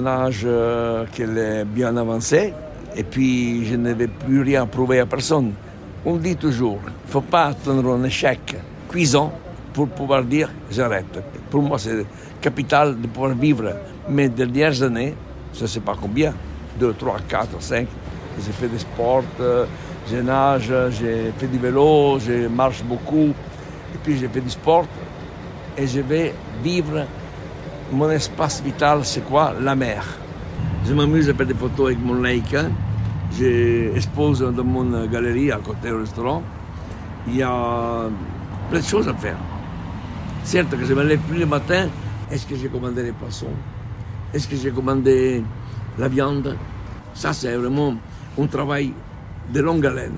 mon âge euh, est bien avancée et puis je ne vais plus rien prouver à personne. On dit toujours, il ne faut pas attendre un échec cuisant pour pouvoir dire j'arrête. Pour moi, c'est capital de pouvoir vivre mes dernières années, je ne sais pas combien, 2, 3, 4, 5. J'ai fait des sports, euh, je nage, j'ai fait du vélo, je marche beaucoup, et puis j'ai fait du sport. Et je vais vivre mon espace vital, c'est quoi? La mer. Je m'amuse à faire des photos avec mon Leica. J'expose dans mon galerie à côté du restaurant. Il y a plein de choses à faire. Certes que je me lève plus le matin, est-ce que j'ai commandé les poissons? Est-ce que j'ai commandé la viande? Ça, c'est vraiment un travail de longue haleine.